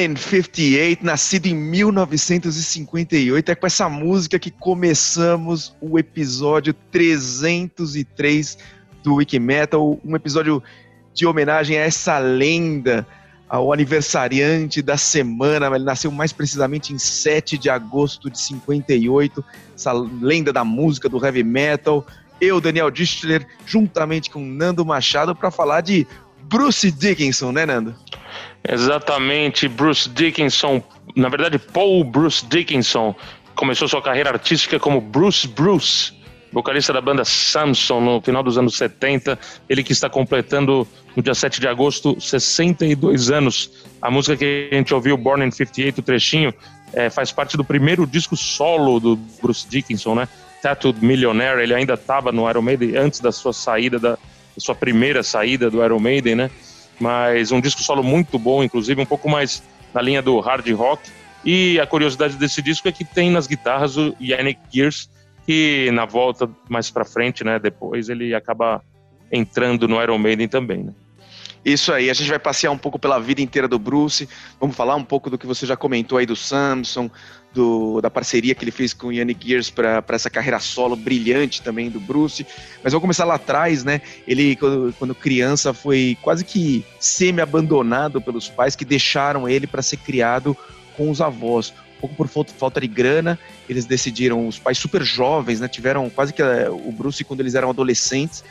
In 58, nascido em 1958. É com essa música que começamos o episódio 303 do Wikimetal, um episódio de homenagem a essa lenda, ao aniversariante da semana. Ele nasceu mais precisamente em 7 de agosto de 58, essa lenda da música do heavy metal. Eu, Daniel Distler, juntamente com Nando Machado, para falar de Bruce Dickinson, né, Nando? Exatamente, Bruce Dickinson, na verdade, Paul Bruce Dickinson, começou sua carreira artística como Bruce Bruce, vocalista da banda Samson no final dos anos 70. Ele que está completando no dia 7 de agosto 62 anos. A música que a gente ouviu, Born in 58, o trechinho, é, faz parte do primeiro disco solo do Bruce Dickinson, né? Tattooed Millionaire. Ele ainda estava no Iron Maiden antes da sua saída da, sua primeira saída do Iron Maiden, né? Mas um disco solo muito bom, inclusive um pouco mais na linha do hard rock. E a curiosidade desse disco é que tem nas guitarras o Yannick Gears, que na volta mais para frente, né, depois ele acaba entrando no Iron Maiden também, né? Isso aí, a gente vai passear um pouco pela vida inteira do Bruce, vamos falar um pouco do que você já comentou aí do Samson, do, da parceria que ele fez com o Yannick Gears para essa carreira solo brilhante também do Bruce. Mas vamos começar lá atrás, né? Ele, quando, quando criança, foi quase que semi-abandonado pelos pais que deixaram ele para ser criado com os avós. Um pouco por falta de grana, eles decidiram, os pais super jovens, né? Tiveram quase que eh, o Bruce quando eles eram adolescentes,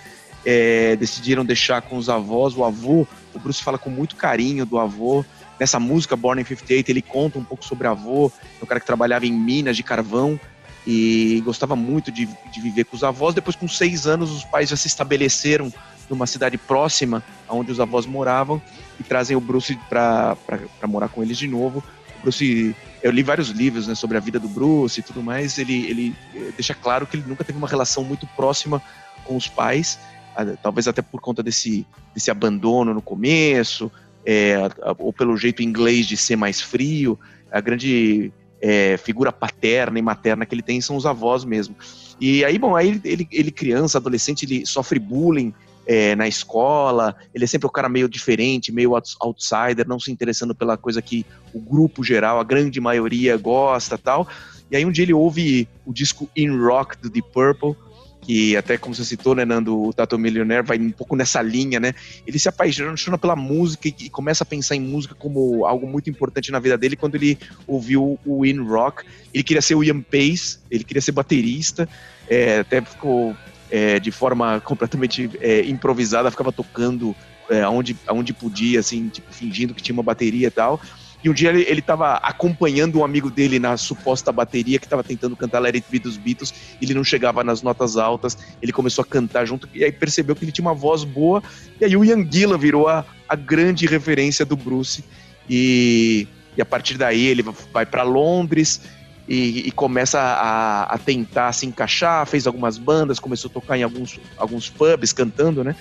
é, decidiram deixar com os avós. O avô, o Bruce fala com muito carinho do avô. Nessa música, Born in 58, ele conta um pouco sobre o avô, é um cara que trabalhava em minas de carvão e gostava muito de, de viver com os avós. Depois, com seis anos, os pais já se estabeleceram numa cidade próxima aonde os avós moravam e trazem o Bruce para morar com eles de novo. O Bruce, eu li vários livros né, sobre a vida do Bruce e tudo mais. Ele, ele eh, deixa claro que ele nunca teve uma relação muito próxima com os pais talvez até por conta desse, desse abandono no começo, é, ou pelo jeito inglês de ser mais frio, a grande é, figura paterna e materna que ele tem são os avós mesmo. E aí, bom, aí ele, ele criança, adolescente, ele sofre bullying é, na escola, ele é sempre o cara meio diferente, meio outsider, não se interessando pela coisa que o grupo geral, a grande maioria gosta tal. E aí um dia ele ouve o disco In Rock do Deep Purple, que até como você citou, né, Nando, o Tato Millionaire vai um pouco nessa linha, né? Ele se apaixona pela música e, começa a pensar em música como algo muito importante na vida dele quando ele ouviu o In Rock. Ele queria ser o Ian Pace, ele queria ser baterista, é, até ficou é, de forma completamente é, improvisada, ficava tocando é, aonde, aonde podia, assim, tipo, fingindo que tinha uma bateria e tal. E um dia ele estava acompanhando um amigo dele na suposta bateria que estava tentando cantar Let It Be dos Beatles, ele não chegava nas notas altas, ele começou a cantar junto, e aí percebeu que ele tinha uma voz boa, e aí o Ian Gillan virou a, a grande referência do Bruce, e, e a partir daí ele vai para Londres, e, e, começa a, a, tentar se encaixar, fez algumas bandas, começou a tocar em alguns, alguns pubs cantando, né?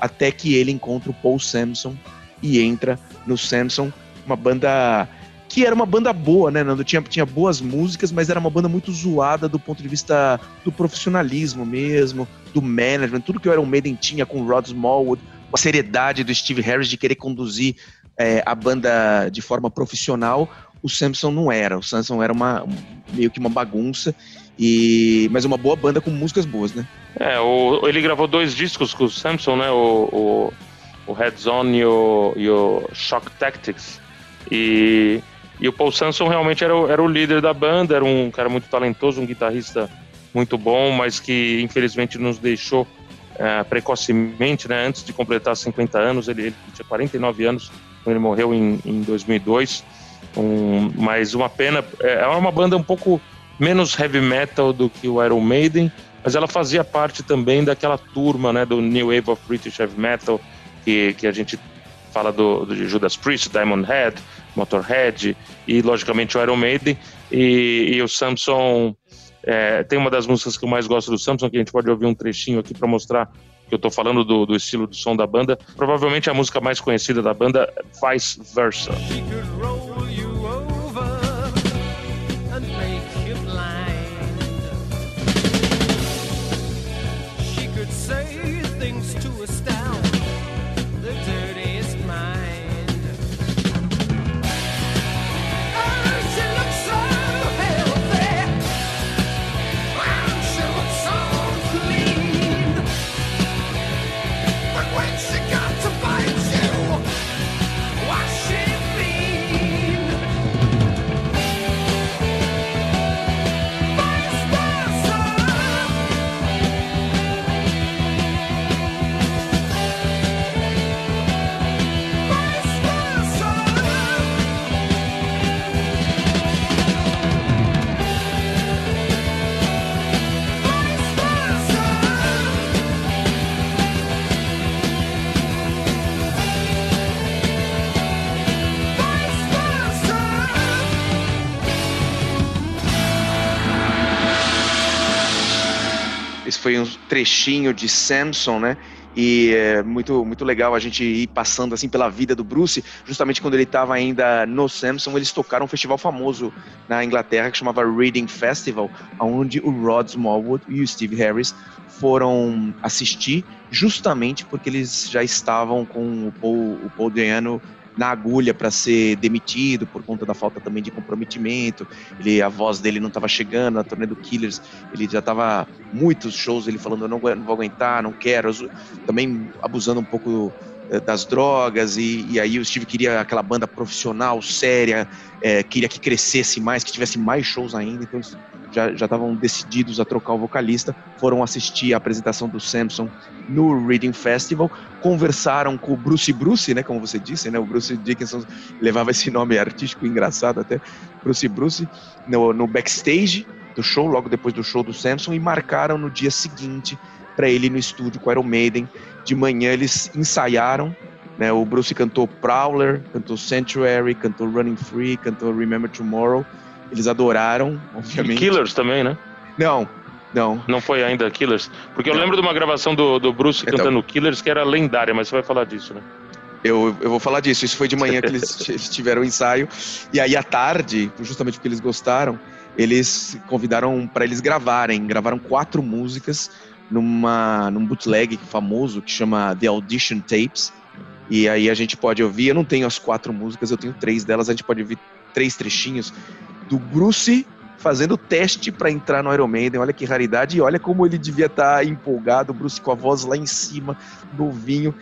Até que ele encontra o Paul Samson e entra no Samson uma banda que era uma banda boa, né, Nando? Tinha, tinha boas músicas, mas era uma banda muito zoada do ponto de vista do profissionalismo mesmo, do management, tudo que o Iron Maiden tinha com o Rod Smallwood, a seriedade do Steve Harris de querer conduzir é, a banda de forma profissional, o Samson não era. O Samson era uma, meio que uma bagunça, e mas uma boa banda com músicas boas, né? É, o, ele gravou dois discos com o Samson, né? O, o, o Heads On e o, e o Shock Tactics e, e o Paul Samson realmente era era o líder da banda, era um cara muito talentoso, um guitarrista muito bom, mas que infelizmente nos deixou é, precocemente, né? Antes de completar 50 anos, ele, ele tinha 49 anos quando ele morreu em, em 2002. Um, mas uma pena, é, é uma banda um pouco menos heavy metal do que o Iron Maiden, mas ela fazia parte também daquela turma, né, do New Wave of British Heavy Metal que, que a gente fala do, do Judas Priest, Diamond Head, Motorhead e, logicamente, o Iron Maiden. E, e o Samson é, tem uma das músicas que eu mais gosto do Samson, que a gente pode ouvir um trechinho aqui para mostrar que eu estou falando do, do, estilo do som da banda. Provavelmente a música mais conhecida da banda, Vice Versa. Trechinho de Samson, né? E é muito, muito legal a gente ir passando assim pela vida do Bruce. Justamente quando ele estava ainda no Samson, eles tocaram um festival famoso na Inglaterra que chamava Reading Festival, onde o Rod Smallwood e o Steve Harris foram assistir, justamente porque eles já estavam com o Paul, o Paul na agulha para ser demitido por conta da falta também de comprometimento. Ele, a voz dele não estava chegando na turnê do Killers, ele já estava muitos shows ele falando eu não, não, vou aguentar, não quero, também abusando um pouco eh, das drogas e, e, aí o Steve queria aquela banda profissional, séria, é, queria que crescesse mais, que tivesse mais shows ainda, então já estavam decididos a trocar o vocalista, foram assistir a apresentação do Samson no Reading Festival, conversaram com o Bruce Bruce, né, como você disse, né, o Bruce Dickinson levava esse nome artístico engraçado até, Bruce Bruce, no, no backstage do show, logo depois do show do Samson, e marcaram no dia seguinte para ele no estúdio com Iron Maiden. De manhã eles ensaiaram, né, o Bruce cantou Prowler, cantou Sanctuary, cantou Running Free, cantou Remember Tomorrow, eles adoraram, obviamente. E Killers também, né? Não, não. Não foi ainda Killers? Porque eu não. lembro de uma gravação do, do Bruce então, cantando Killers que era lendária, mas você vai falar disso, né? Eu, eu vou falar disso. Isso foi de manhã que eles, eles tiveram o ensaio. E aí, à tarde, justamente porque eles gostaram, eles convidaram para eles gravarem. Gravaram quatro músicas numa, num bootleg famoso que chama The Audition Tapes. E aí a gente pode ouvir. Eu não tenho as quatro músicas, eu tenho três delas. A gente pode ouvir três trechinhos do Bruce fazendo teste para entrar no Iron Maiden. Olha que raridade e olha como ele devia estar tá empolgado, o Bruce com a voz lá em cima, novinho.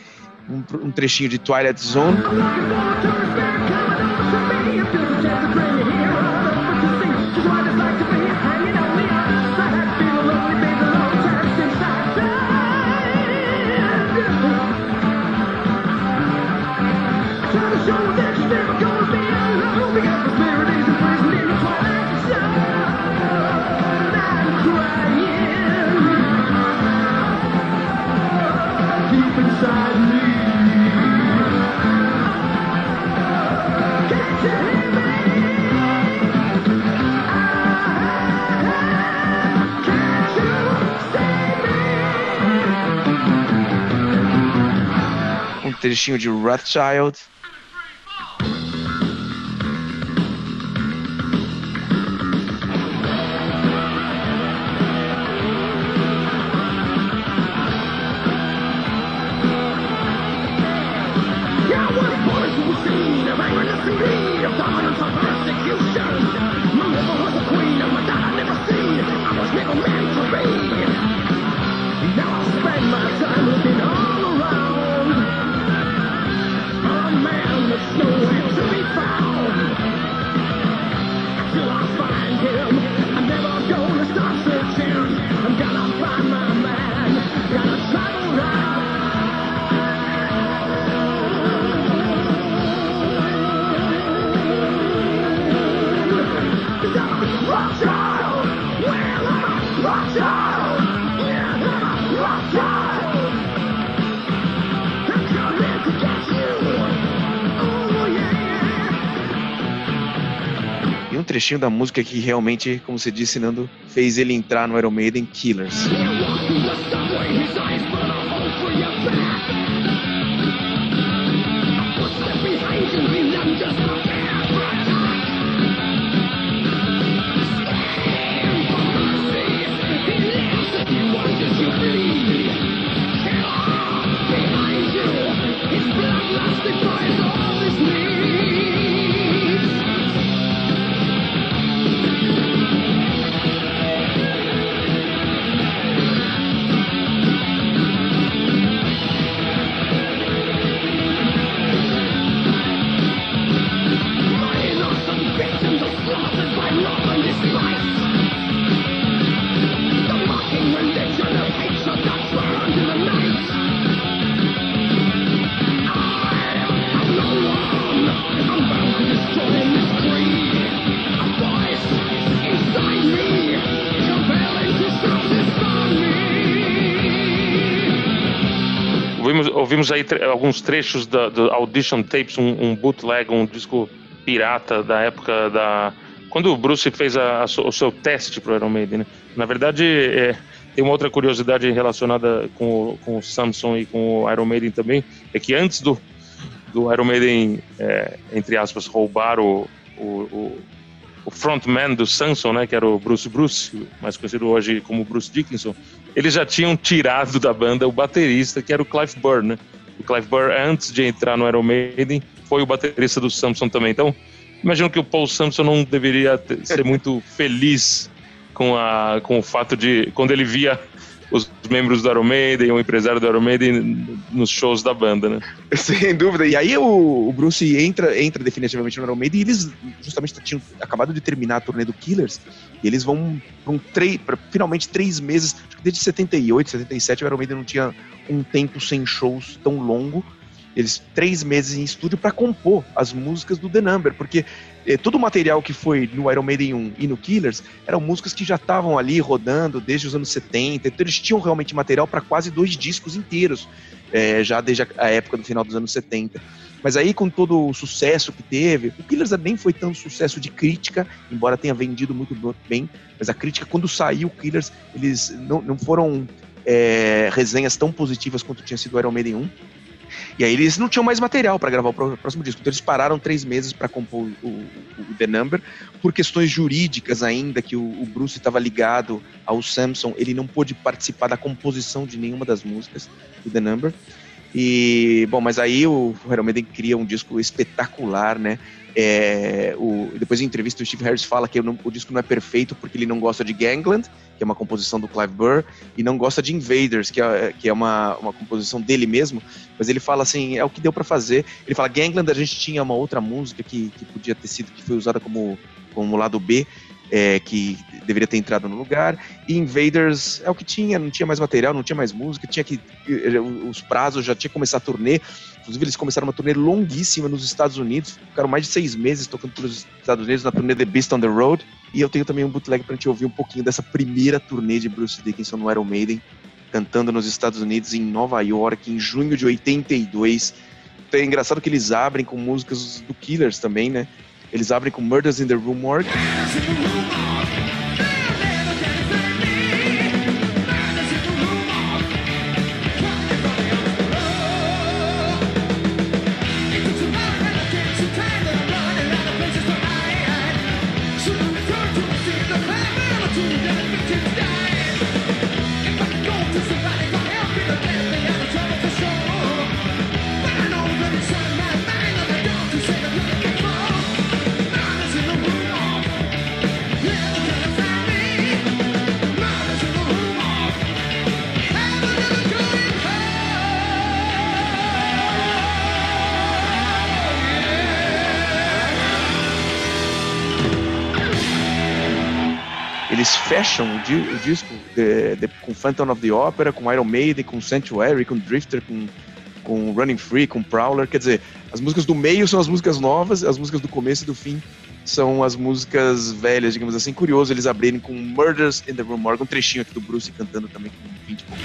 Um, um trechinho de Twilight Zone. Trechinho de Rothschild. Trechinho da música que realmente, como você disse, Nando, fez ele entrar no Iron Maiden Killers. Ouvimos aí alguns trechos da, do Audition Tapes, um, um, bootleg, um disco pirata da época da. Quando o Bruce fez a, a, o seu teste pro Iron Maiden, né? Na verdade, é, tem uma outra curiosidade relacionada com, com o Samson e com o Iron Maiden também, é que antes do, do Iron Maiden, é, entre aspas, roubar o, o, o, o, frontman do Samson, né, que era o Bruce Bruce, mais conhecido hoje como Bruce Dickinson, eles já tinham tirado da banda o baterista, que era o Clive Burr, né? O Clive Burr, antes de entrar no Iron Maiden, foi o baterista do Samson também. Então, imagino que o Paul Samson não deveria ter, ser muito feliz com, a, com o fato de, quando ele via os membros do Iron Maiden, o empresário do Iron Maiden nos shows da banda, né? Sem dúvida. E aí o, o Bruce entra, entra definitivamente no Iron Maiden e eles justamente tinham acabado de terminar a turnê do Killers e eles vão para um três, finalmente três meses, acho que desde 78, 77 o Iron Maiden não tinha um tempo sem shows tão longo eles três meses em estúdio para compor as músicas do The Number, porque eh, todo o material que foi no Iron Maiden 1 e no Killers eram músicas que já estavam ali rodando desde os anos 70, então eles tinham realmente material para quase dois discos inteiros, eh, já desde a, época do final dos anos 70. Mas aí, com todo o sucesso que teve, o Killers nem foi tão sucesso de crítica, embora tenha vendido muito bem, mas a crítica, quando saiu o Killers, eles não, não foram é, resenhas tão positivas quanto tinha sido o Iron Maiden 1. E aí eles não tinham mais material para gravar o próximo disco. Então eles pararam três meses para compor o, o, o, The Number. Por questões jurídicas ainda, que o, o Bruce estava ligado ao Samson, ele não pôde participar da composição de nenhuma das músicas do The Number. E, bom, mas aí o Iron Maiden cria um disco espetacular, né? É, o, depois em entrevista o Steve Harris fala que não, o disco não é perfeito porque ele não gosta de Gangland, que é uma composição do Clive Burr, e não gosta de Invaders, que é, que é uma, uma composição dele mesmo, mas ele fala assim, é o que deu para fazer. Ele fala, Gangland a gente tinha uma outra música que, que podia ter sido, que foi usada como, como lado B, é, que deveria ter entrado no lugar. E Invaders é o que tinha, não tinha mais material, não tinha mais música, tinha que. Os prazos já tinha que começar a turnê. Inclusive, eles começaram uma turnê longuíssima nos Estados Unidos, ficaram mais de seis meses tocando pelos Estados Unidos na turnê The Beast on the Road. E eu tenho também um bootleg pra gente ouvir um pouquinho dessa primeira turnê de Bruce Dickinson no Iron Maiden, cantando nos Estados Unidos, em Nova York, em junho de 82. Então é engraçado que eles abrem com músicas do Killers também, né? Eles abrem com Murders in the Room Morgue. Fecham o, di o disco de, de, com Phantom of the Opera, com Iron Maiden, com Sanctuary, com Drifter, com, com Running Free, com Prowler. Quer dizer, as músicas do meio são as músicas novas, as músicas do começo e do fim são as músicas velhas, digamos assim. Curioso eles abrirem com Murders in the Room Morgue, um trechinho aqui do Bruce cantando também com 20 e poucos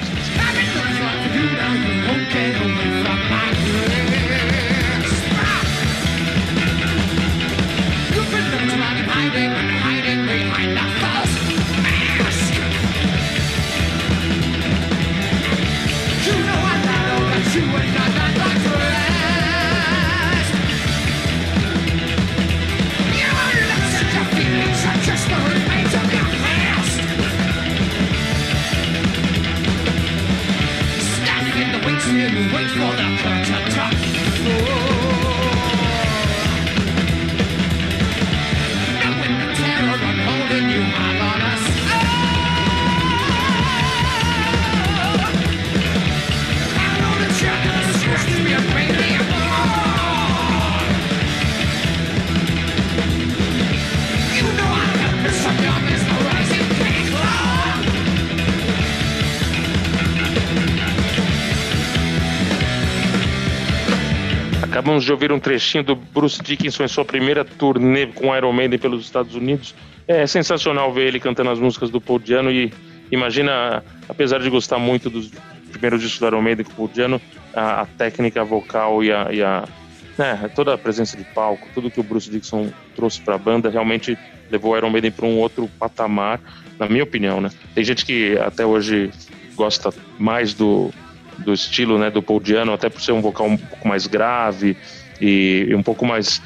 de ouvir um trechinho do Bruce Dickinson em sua primeira turnê com Iron Maiden pelos Estados Unidos. É sensacional ver ele cantando as músicas do Paul Diano e imagina, apesar de gostar muito dos primeiros discos do Iron Maiden com o Paul Diano, a, a técnica vocal e a, e a, né, toda a presença de palco, tudo que o Bruce Dixon trouxe para a banda realmente levou o Iron Maiden para um outro patamar, na minha opinião, né? Tem gente que até hoje gosta mais do, do estilo, né, do Paul Diano, até por ser um vocal um pouco mais grave e, e um pouco mais,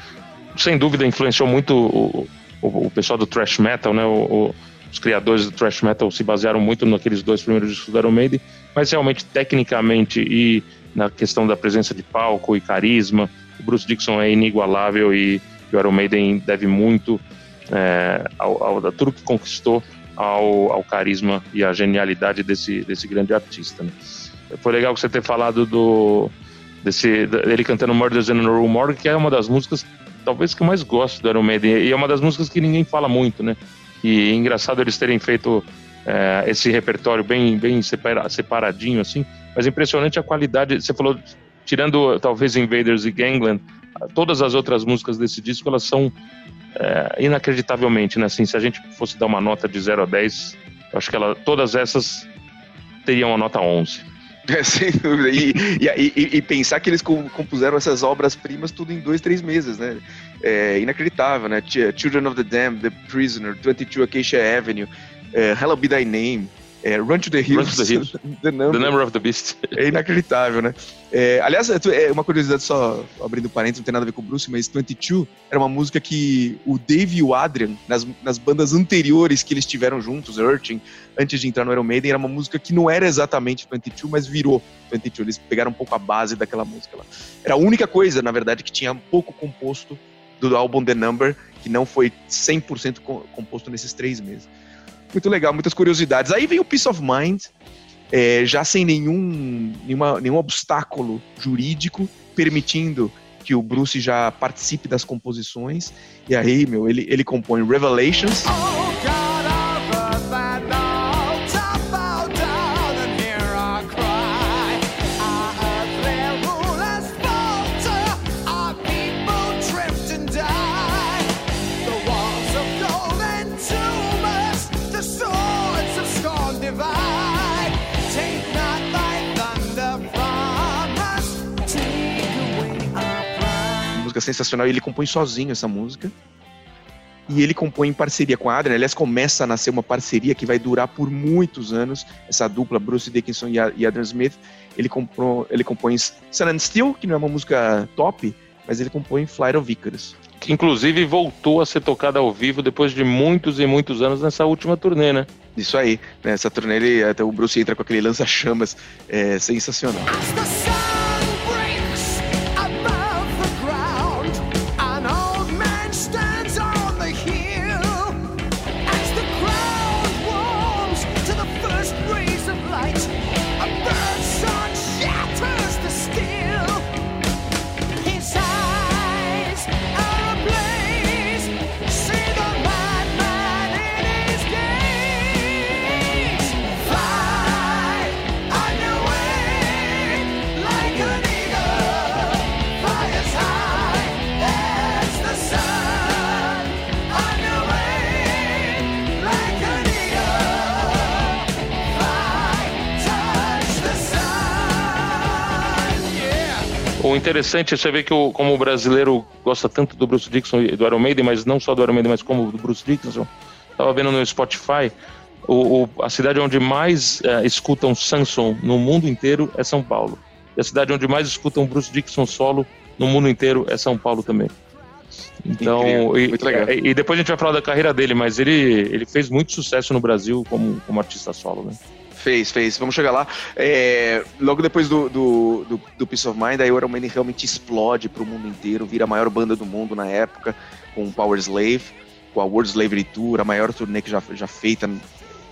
sem dúvida, influenciou muito o, o, o pessoal do thrash metal, né? O, os criadores do thrash metal se basearam muito naqueles dois primeiros discos do Iron Maiden, mas realmente tecnicamente e na questão da presença de palco e carisma, o Bruce Dixon é inigualável e o Iron Maiden deve muito é, ao, ao, a tudo que conquistou ao, ao, carisma e à genialidade desse, desse grande artista. Né? Foi legal você ter falado do desse dele cantando Murders in the Rue Morgue, que é uma das músicas talvez que eu mais gosto do Iron Maiden e é uma das músicas que ninguém fala muito, né? E é engraçado eles terem feito é, esse repertório bem bem separadinho assim, mas é impressionante a qualidade. Você falou tirando talvez Invaders e Gangland, todas as outras músicas desse disco elas são é, inacreditavelmente, né? Assim, se a gente fosse dar uma nota de 0 a 10, eu acho que ela, todas essas teriam uma nota 11. É, sem dúvida. E, e, e, e, pensar que eles compuseram essas obras-primas tudo em dois, três meses, né? É inacreditável, né? Children of the Damned, The Prisoner, 22 Acacia Avenue, uh, Hello Be Thy Name, é, Run to the Hills. Run to the Hills. the, number. the, number. of the Beast. É inacreditável, né? É, aliás, é, é uma curiosidade só, abrindo parênteses, não tem nada a ver com o Bruce, mas 22 era uma música que o Dave e o Adrian, nas, nas bandas anteriores que eles tiveram juntos, Urchin, antes de entrar no Iron Maiden, era uma música que não era exatamente 22, mas virou 22. Eles pegaram um pouco a base daquela música lá. Era a única coisa, na verdade, que tinha pouco composto do álbum The Number, que não foi 100% composto nesses três meses. Muito legal, muitas curiosidades. Aí vem o Peace of Mind, é, já sem nenhum, nenhuma, nenhum obstáculo jurídico, permitindo que o Bruce já participe das composições. E aí, meu, ele, ele compõe Revelations. Oh, sensacional. E ele compõe sozinho essa música. E ele compõe em parceria com a Adrian. Aliás, começa a nascer uma parceria que vai durar por muitos anos. Essa dupla, Bruce Dickinson e Adrian Smith. Ele, comprou, ele compõe Sun and Steel, que não é uma música top, mas ele compõe Flight of Icarus. Que inclusive voltou a ser tocada ao vivo depois de muitos e muitos anos nessa última turnê, né? Isso aí. Nessa turnê, ele, até o Bruce entra com aquele lança-chamas é, sensacional. Interessante, você vê que o, como o brasileiro gosta tanto do Bruce Dixon e do Iron Maiden, mas não só do Iron Maiden, mas como do Bruce Dixon. Tava vendo no Spotify, o, o, a cidade onde mais é, escutam Samson no mundo inteiro é São Paulo. E a cidade onde mais escutam Bruce Dixon solo no mundo inteiro é São Paulo também. Então, e, e, e, depois a gente vai falar da carreira dele, mas ele, ele fez muito sucesso no Brasil como, como artista solo, né? Fez, fez. Vamos chegar lá. É, logo depois do, do, do, do, Peace of Mind, a Iron Maiden realmente explode para o mundo inteiro, vira a maior banda do mundo na época, com Power Slave, com a World Slavery Tour, a maior turnê que já, já feita,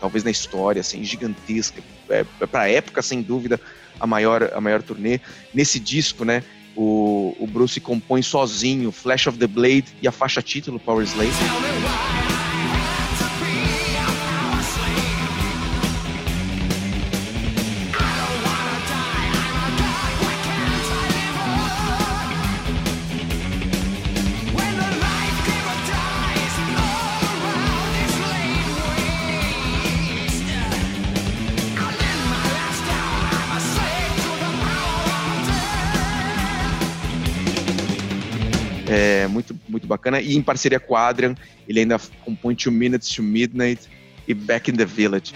talvez na história, assim, gigantesca. É, é para a época, sem dúvida, a maior, a maior turnê. Nesse disco, né, o, o Bruce compõe sozinho Flash of the Blade e a faixa título Power Slave. Bacana. E em parceria com o Adrian, ele ainda compõe Two Minutes to Midnight e Back in the Village.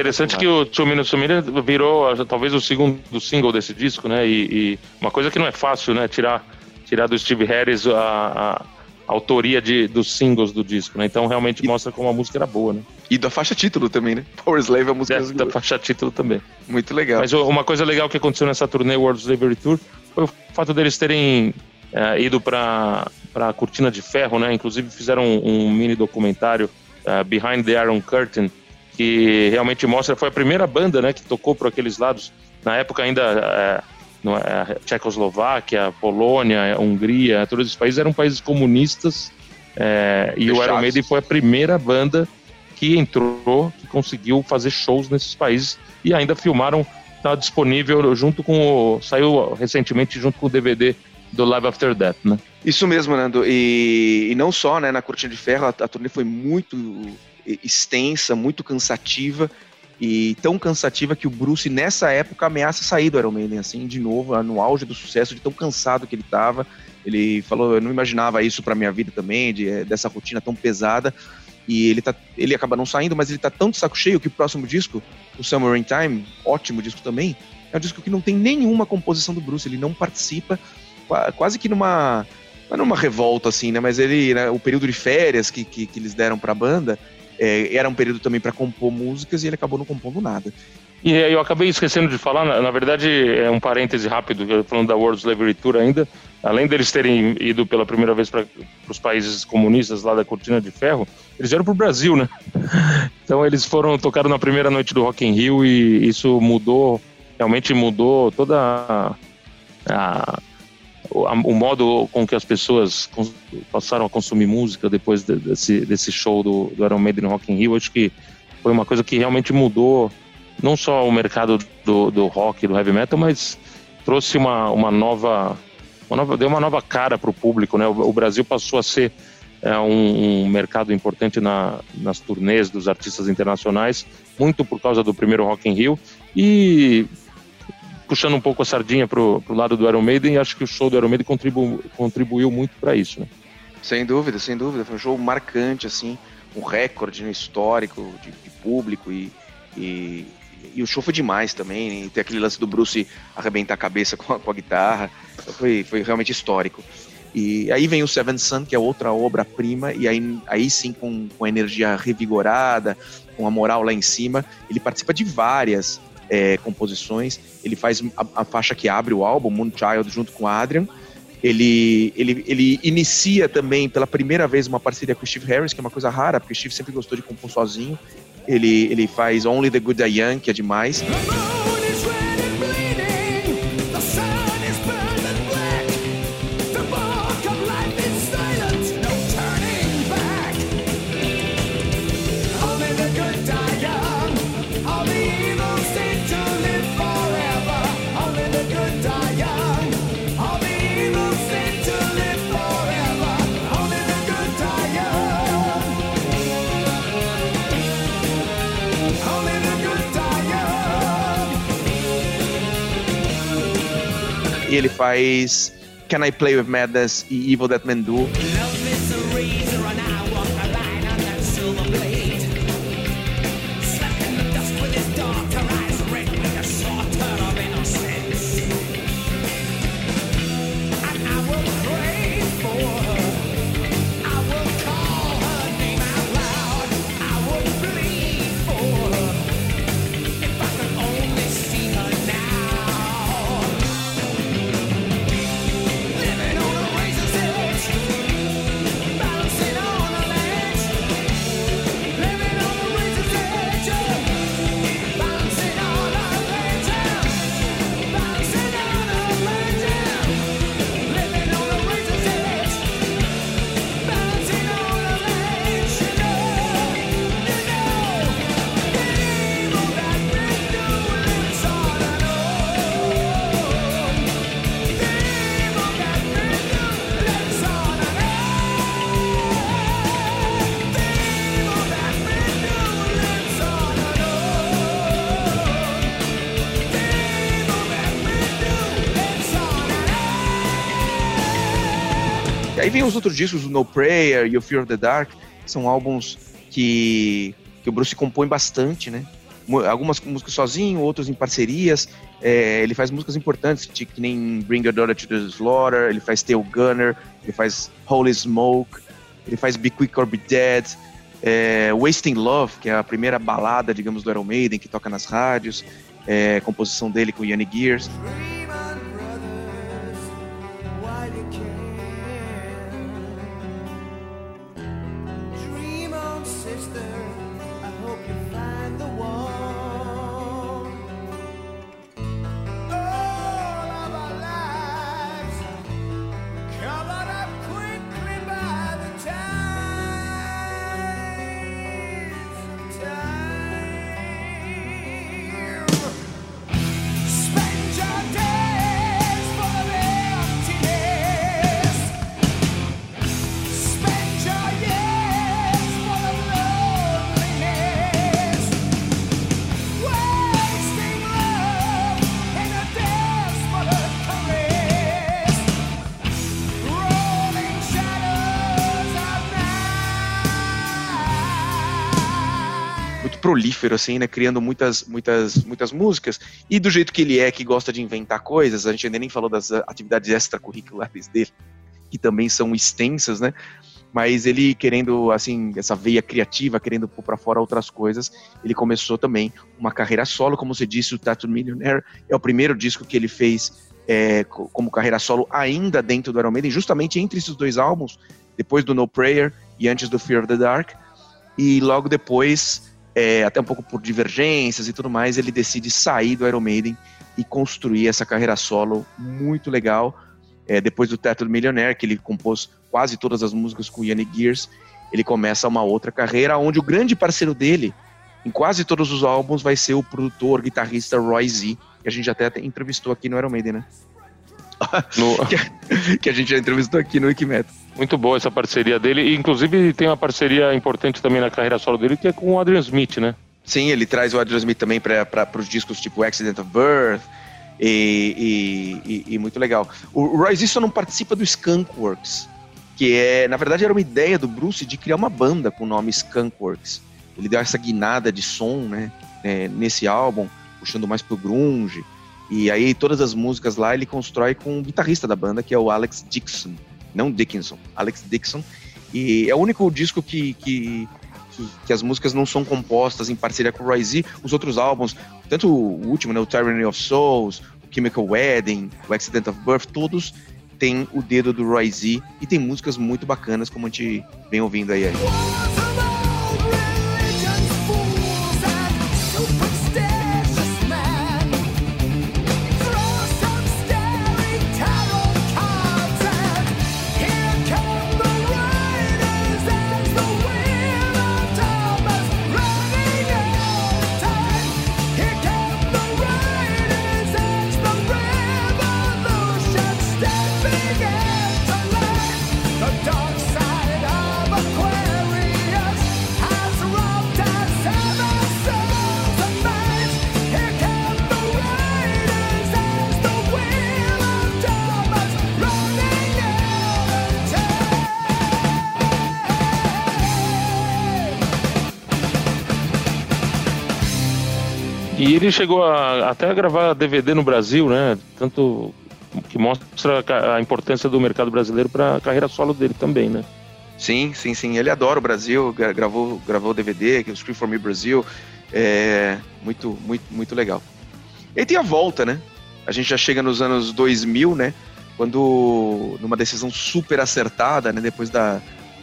Interessante que o Two Minutes to Minute virou talvez o segundo single desse disco, né? E, e, uma coisa que não é fácil, né? Tirar, tirar do Steve Harris a, a, autoria de, dos singles do disco, né? Então realmente e, mostra como a música era boa, né? E da faixa título também, né? Power Slave é a música da, da faixa título também. Muito legal. Mas uma coisa legal que aconteceu nessa turnê World Slavery Tour foi o fato deles terem é, ido para a Cortina de Ferro, né? Inclusive fizeram um, um mini documentário uh, Behind the Iron Curtain que realmente mostra, foi a primeira banda né, que tocou por aqueles lados, na época ainda é, é, Tchecoslováquia, Polônia, Hungria, todos esses países eram países comunistas é, e o Iron Maiden foi a primeira banda que entrou, que conseguiu fazer shows nesses países e ainda filmaram, está disponível junto com o, saiu recentemente junto com o DVD do Live After Death, né? Isso mesmo, Nando. E, e não só, né, na Cortina de Ferro, a, a turnê foi muito extensa, muito cansativa e tão cansativa que o Bruce nessa época ameaça sair do Iron Maiden assim de novo no auge do sucesso de tão cansado que ele estava ele falou eu não imaginava isso para minha vida também de, eh, dessa rotina tão pesada. E ele tá ele acaba não saindo mas ele tá tão de saco cheio que o próximo disco o Summer in Time ótimo disco também é um disco que não tem nenhuma composição do Bruce ele não participa quase que numa não é numa revolta assim né mas ele né, o período de férias que, que, que eles deram para a banda é, era um período também para compor músicas e ele acabou não compondo nada. E eu acabei esquecendo de falar, na, na verdade, é um parêntese rápido, falando da World Slavery Tour ainda, além deles terem ido pela primeira vez para os países comunistas lá da Cortina de Ferro, eles vieram para o Brasil, né? Então eles foram, tocaram na primeira noite do Rock in Rio e isso mudou, realmente mudou toda a, a o modo com que as pessoas passaram a consumir música depois desse, desse show do, do Iron Maiden Rock in Rio, acho que foi uma coisa que realmente mudou não só o mercado do, do rock, do heavy metal, mas trouxe uma, uma, nova, uma nova, deu uma nova cara para o público, né? O, o, Brasil passou a ser é, um, um, mercado importante na, nas turnês dos artistas internacionais, muito por causa do primeiro Rock in Rio e puxando um pouco a sardinha pro, pro lado do Iron Maiden, acho que o show do Iron Maiden contribu, contribuiu muito para isso, né? Sem dúvida, sem dúvida. Foi um show marcante, assim, um recorde no histórico de, de público e, e, e, o show foi demais também. Né? Tem aquele lance do Bruce arrebentar a cabeça com a, com a guitarra. Então foi, foi realmente histórico. E aí vem o Seven Sun, que é outra obra-prima, e aí, aí sim, com, com energia revigorada, com a moral lá em cima, ele participa de várias é, composições. Ele faz a, a, faixa que abre o álbum, Moonchild, junto com Adrian. Ele, ele, ele inicia também pela primeira vez uma parceria com o Steve Harris, que é uma coisa rara, porque o Steve sempre gostou de compor sozinho. Ele, ele faz Only the Good Die Young, que é demais. Ele faz Can I Play With Madness e Evil That Men Do. Os outros discos, o No Prayer e o Fear of the Dark, são álbuns que, que o Bruce compõe bastante, né? Algumas músicas sozinho, outras em parcerias. É, ele faz músicas importantes, que nem Bring Your Daughter to the Slaughter, ele faz Tail Gunner, ele faz Holy Smoke, ele faz Be Quick or Be Dead, é, Wasting Love, que é a primeira balada, digamos, do Iron Maiden, que toca nas rádios, é, composição dele com Yanni Gears. Prolífero, assim, né? Criando muitas, muitas, muitas músicas. E do jeito que ele é, que gosta de inventar coisas, a gente ainda nem falou das atividades extracurriculares dele, que também são extensas, né? Mas ele querendo, assim, essa veia criativa, querendo pôr para fora outras coisas, ele começou também uma carreira solo, como você disse, o Tattoo Millionaire é o primeiro disco que ele fez é, como carreira solo ainda dentro do Iron Maiden, justamente entre esses dois álbuns, depois do No Prayer e antes do Fear of the Dark. E logo depois é, até um pouco por divergências e tudo mais, ele decide sair do Iron Maiden e construir essa carreira solo muito legal. É, depois do Teto do Millionaire, que ele compôs quase todas as músicas com Yannick Gears, ele começa uma outra carreira, onde o grande parceiro dele, em quase todos os álbuns, vai ser o produtor, guitarrista Roy Z, que a gente até entrevistou aqui no Iron Maiden, né? No... que, a gente já entrevistou aqui no Wikimetal. Muito boa essa parceria dele. E, inclusive, tem uma parceria importante também na carreira solo dele, que é com o Adrian Smith, né? Sim, ele traz o Adrian Smith também para os discos tipo Accident of Birth. E, e, e, e muito legal. O, o Roy só não participa do Skunkworks, que é, na verdade, era uma ideia do Bruce de criar uma banda com o nome Skunkworks. Ele deu essa guinada de som, né, é, nesse álbum, puxando mais pro grunge. E aí todas as músicas lá ele constrói com o guitarrista da banda, que é o Alex Dixon não Dickinson, Alex Dixon. E é o único disco que, que, que, que, as músicas não são compostas em parceria com o Roy Z. Os outros álbuns, tanto o último, né, o Tyranny of Souls, o Chemical Wedding, o Accident of Birth, todos têm o dedo do Roy Z e tem músicas muito bacanas, como a gente vem ouvindo aí. aí. Ele chegou a, até a gravar DVD no Brasil, né? Tanto que mostra a importância do mercado brasileiro para a carreira solo dele também, né? Sim, sim, sim. Ele adora o Brasil, gravou, gravou DVD, é o Scream for Me Brasil. É muito, muito, muito legal. E tem a volta, né? A gente já chega nos anos 2000, né? Quando, numa decisão super acertada, né? Depois da,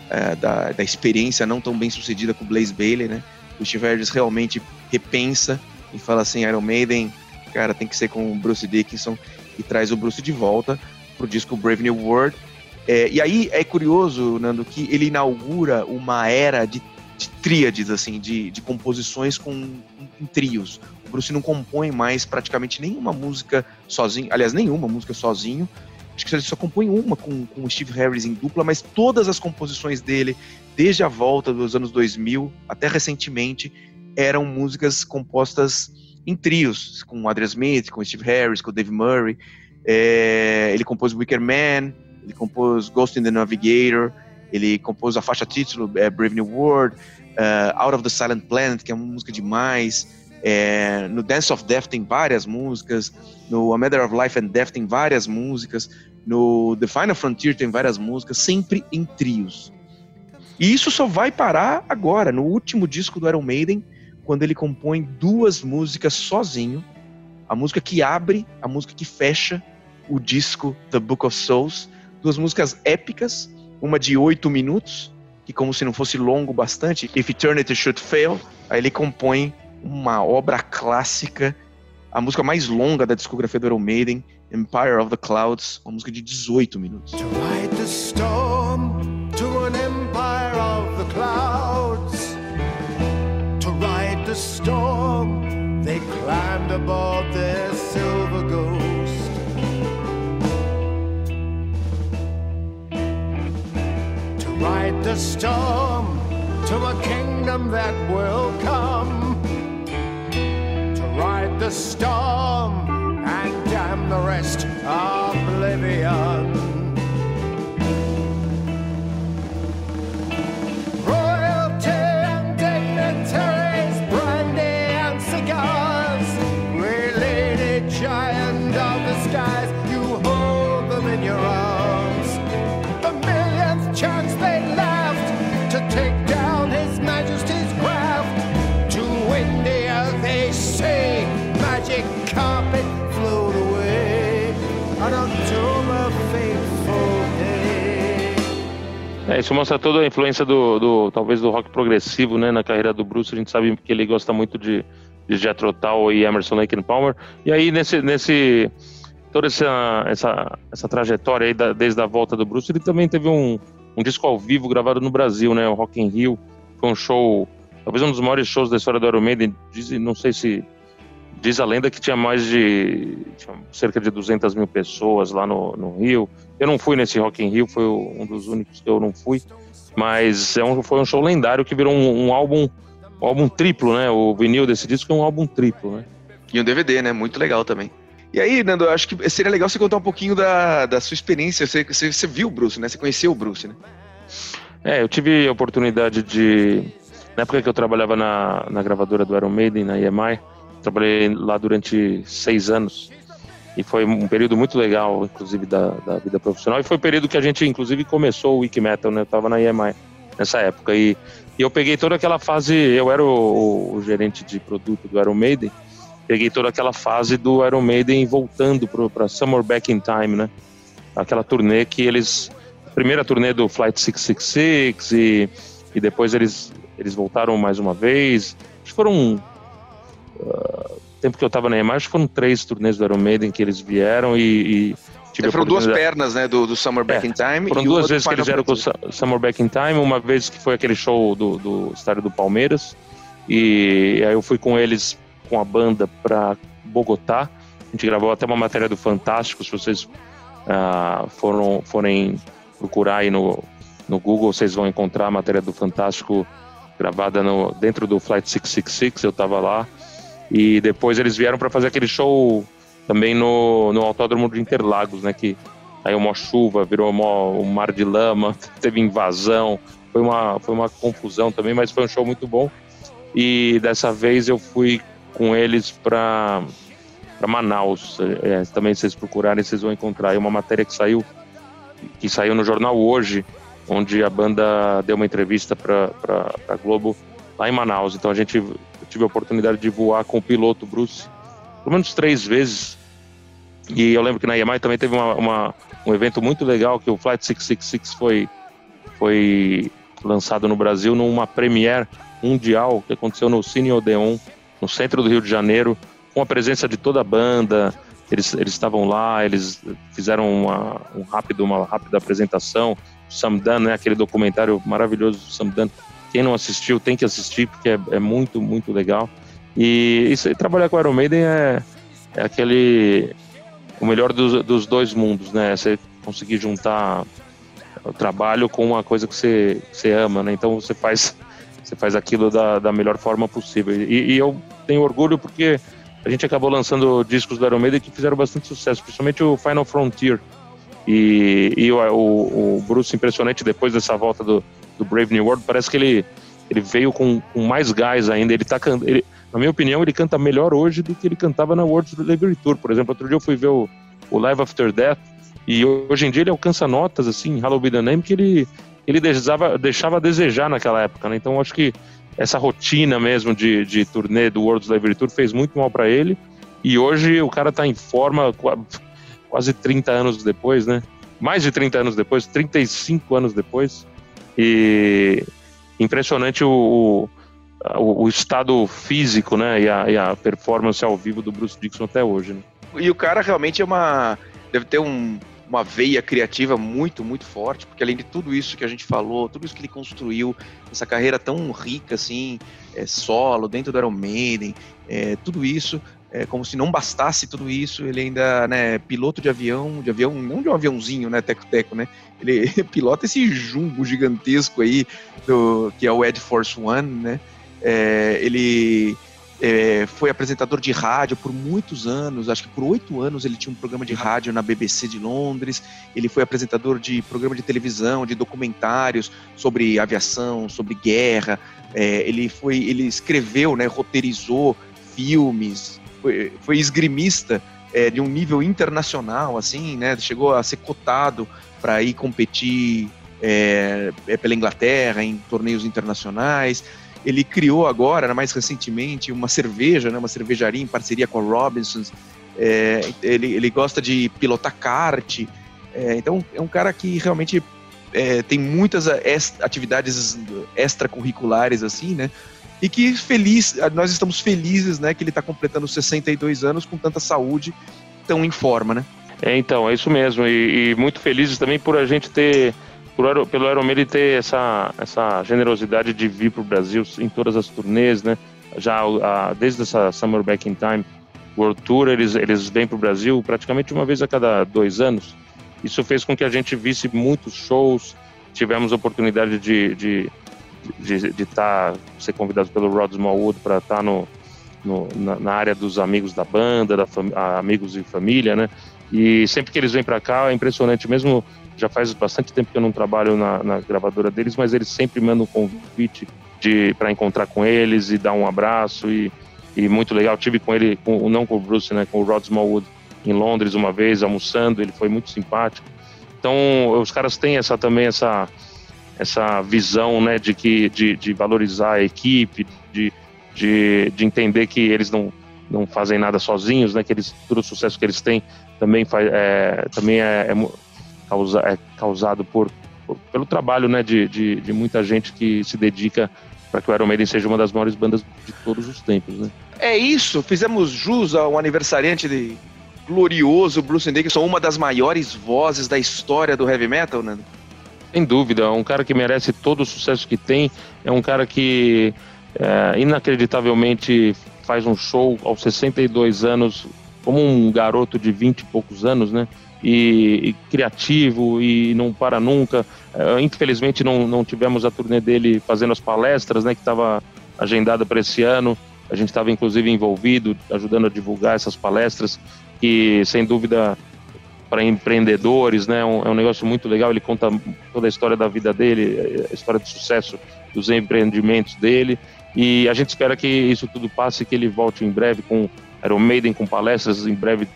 é, da, da experiência não tão bem sucedida com o Blaze Bailey, né? O Steve Harris realmente repensa e fala assim, Iron Maiden, cara, tem que ser com o Bruce Dickinson e traz o Bruce de volta pro disco Brave New World. É, e aí é curioso, Nando, que ele inaugura uma era de, de tríades, assim, de, de composições com, trios. O Bruce não compõe mais praticamente nenhuma música sozinho, aliás, nenhuma música sozinho. Acho que ele só compõe uma com, com o Steve Harris em dupla, mas todas as composições dele, desde a volta dos anos 2000 até recentemente, eram músicas compostas em trios, com o Adrian Smith, com o Steve Harris, com o Dave Murray. É, ele compôs Wicker Man, ele compôs Ghost in the Navigator, ele compôs a faixa título é, Brave New World, uh, Out of the Silent Planet, que é uma música demais. É, no Dance of Death tem várias músicas, no A Matter of Life and Death tem várias músicas, no The Final Frontier tem várias músicas, sempre em trios. E isso só vai parar agora, no último disco do Iron Maiden, quando ele compõe duas músicas sozinho, a música que abre, a música que fecha o disco The Book of Souls, duas músicas épicas, uma de oito minutos, que como se não fosse longo bastante, If Eternity Should Fail, aí ele compõe uma obra clássica, a música mais longa da discografia do Iron Maiden, Empire of the Clouds, uma música de 18 minutos. To the storm to a kingdom that will come To ride the storm and damn the rest of oblivion. É, isso mostra toda a influência do, do, talvez do rock progressivo, né, na carreira do Bruce. A gente sabe que ele gosta muito de, de Jethro Tull e Emerson Lake and Palmer. E aí nesse, nesse toda essa, essa, essa trajetória aí da, desde a volta do Bruce, ele também teve um, um disco ao vivo gravado no Brasil, né, o Rock in Rio. Foi um show, talvez um dos maiores shows da história do Iron Maiden. Não sei se diz a lenda que tinha mais de tinha cerca de 200 mil pessoas lá no, no Rio. Eu não fui nesse Rock in Rio, foi um dos únicos que eu não fui, mas é um, foi um show lendário que virou um, um álbum um álbum triplo, né? O vinil desse disco é um álbum triplo, né? E um DVD, né? Muito legal também. E aí, Nando, eu acho que seria legal você contar um pouquinho da, da sua experiência. Você, você, você viu o Bruce, né? Você conheceu o Bruce, né? É, eu tive a oportunidade de. Na época que eu trabalhava na, na gravadora do Iron Maiden, na EMI, trabalhei lá durante seis anos. E foi um período muito legal, inclusive, da, da vida profissional. E foi o período que a gente, inclusive, começou o Wiki Metal, né? Eu tava na EMI nessa época. E, e eu peguei toda aquela fase, eu era o, o, gerente de produto do Iron Maiden, peguei toda aquela fase do Iron Maiden voltando para Summer Back in Time, né? Aquela turnê que eles. Primeira turnê do Flight 666 e, e depois eles, eles voltaram mais uma vez. Que foram uh, tempo que eu tava na EMA, acho que foram três turnês do Iron Maiden que eles vieram e. e tive foram duas pernas, né, do, do Summer Back é, in Time. Foram duas vezes que eles vieram com o Summer Back in Time, uma vez que foi aquele show do, do estádio do Palmeiras, e aí eu fui com eles, com a banda, para Bogotá. A gente gravou até uma matéria do Fantástico, se vocês uh, foram, forem procurar aí no, no Google, vocês vão encontrar a matéria do Fantástico gravada no, dentro do Flight 666, eu estava lá. E depois eles vieram para fazer aquele show também no, no Autódromo de Interlagos, né? Que aí uma chuva, virou um mar de lama, teve invasão, foi uma, foi uma confusão também, mas foi um show muito bom. E dessa vez eu fui com eles para Manaus. É, também se vocês procurarem, vocês vão encontrar aí uma matéria que saiu que saiu no jornal hoje, onde a banda deu uma entrevista para a Globo lá em Manaus. Então a gente tive a oportunidade de voar com o piloto Bruce pelo menos três vezes. E eu lembro que na EMI também teve uma, uma, um evento muito legal que o Flight 666 foi, foi lançado no Brasil numa premiere mundial que aconteceu no Cine Odeon, no centro do Rio de Janeiro, com a presença de toda a banda. Eles, estavam lá, eles fizeram uma, um rápido, uma rápida apresentação. Sam Dunn, né, aquele documentário maravilhoso do Sam Dunn, quem não assistiu tem que assistir, porque é, é muito, muito legal. E isso, trabalhar com Iron Maiden é, é aquele. o melhor dos, dos dois mundos, né? Você conseguir juntar o trabalho com uma coisa que você, você ama, né? Então você faz, você faz aquilo da, da melhor forma possível. E, e, eu tenho orgulho porque a gente acabou lançando discos do Iron Maiden que fizeram bastante sucesso, principalmente o Final Frontier, E, e o, o, Bruce, impressionante, depois dessa volta do, do Brave New World, parece que ele, ele veio com, com mais gás ainda. Ele tá ele, Na minha opinião, ele canta melhor hoje do que ele cantava na World Liberty Tour. Por exemplo, outro dia eu fui ver o, o Live After Death, e hoje em dia ele alcança notas, assim, Hello Be The Name, que ele, ele deixava, deixava a desejar naquela época, né? Então acho que essa rotina mesmo de, de turnê do World Slavery Tour fez muito mal para ele. E hoje o cara tá em forma quase 30 anos depois, né? Mais de 30 anos depois, 35 anos depois. E impressionante o, o, o estado físico, né? E a, e a, performance ao vivo do Bruce Dixon até hoje, né? E o cara realmente é uma. Deve ter um, uma veia criativa muito, muito forte, porque além de tudo isso que a gente falou, tudo isso que ele construiu, essa carreira tão rica assim, é, solo, dentro do Iron Maiden, é, tudo isso, é, como se não bastasse tudo isso, ele ainda, né, piloto de avião, de avião, não de um aviãozinho, né, teco-teco, né, ele pilota esse jumbo gigantesco aí, do, que é o Ed Force One, né, é, ele é, foi apresentador de rádio por muitos anos, acho que por oito anos ele tinha um programa de rádio na BBC de Londres. Ele foi apresentador de programa de televisão, de documentários sobre aviação, sobre guerra. É, ele foi, ele escreveu, né, roteirizou filmes, foi, foi esgrimista é, de um nível internacional, assim, né? Chegou a ser cotado para ir competir é, é, pela Inglaterra em torneios internacionais. Ele criou agora, mais recentemente, uma cerveja, né, uma cervejaria em parceria com a Robinsons. É, ele, ele gosta de pilotar kart. É, então, é um cara que realmente é, tem muitas atividades extracurriculares, assim, né? E que feliz, nós estamos felizes, né, que ele está completando 62 anos com tanta saúde, tão em forma, né? É, então, é isso mesmo. E, e muito felizes também por a gente ter por, pelo Maiden ter essa, essa generosidade de vir para o Brasil em todas as turnês, né? Já a, desde essa Summer Back in Time World Tour, eles, eles vêm para o Brasil praticamente uma vez a cada dois anos. Isso fez com que a gente visse muitos shows, tivemos oportunidade de, de de, de tá, ser convidados pelo Rod Smallwood para estar tá no, no na, na, área dos amigos da banda, da amigos e família, né? E sempre que eles vêm para cá é impressionante, mesmo já faz bastante tempo que eu não trabalho na, na gravadora deles, mas eles sempre mandam um convite de para encontrar com eles e dar um abraço e, e muito legal. tive com ele, com, não com o Bruce, né, com o Rod Smallwood em Londres uma vez almoçando. Ele foi muito simpático. Então os caras têm essa também essa essa visão, né, de que de, de valorizar a equipe, de, de, de entender que eles não não fazem nada sozinhos, né? Que eles todo o sucesso que eles têm também faz, é, também é, é causa, é causado por, por, pelo trabalho né, de, de, de, muita gente que se dedica para que o Iron Maiden seja uma das maiores bandas de todos os tempos. Né? É isso, fizemos jus ao aniversariante de glorioso Bruce Dickinson, uma das maiores vozes da história do heavy metal, né? Sem dúvida, é um cara que merece todo o sucesso que tem, é um cara que é, inacreditavelmente faz um show aos 62 anos como um garoto de 20 e poucos anos, né? e, e criativo e não para nunca. Uh, infelizmente não, não tivemos a turnê dele fazendo as palestras, né, que estava agendada para esse ano. A gente estava inclusive envolvido, ajudando a divulgar essas palestras, que sem dúvida para empreendedores, né, um, é um negócio muito legal. Ele conta toda a história da vida dele, a história de sucesso dos empreendimentos dele. E a gente espera que isso tudo passe, que ele volte em breve com Iron Maiden, com palestras. Em breve,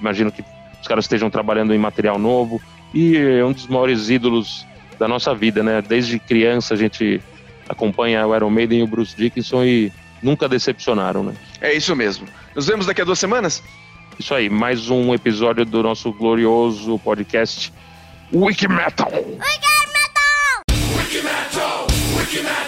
imagino que os caras estejam trabalhando em material novo e é um dos maiores ídolos da nossa vida, né? Desde criança a gente acompanha o Iron Maiden e o Bruce Dickinson e nunca decepcionaram, né? É isso mesmo. Nos vemos daqui a duas semanas? Isso aí, mais um episódio do nosso glorioso podcast Wiki Metal. Wiki Metal! Wiki Metal! Wiki Metal!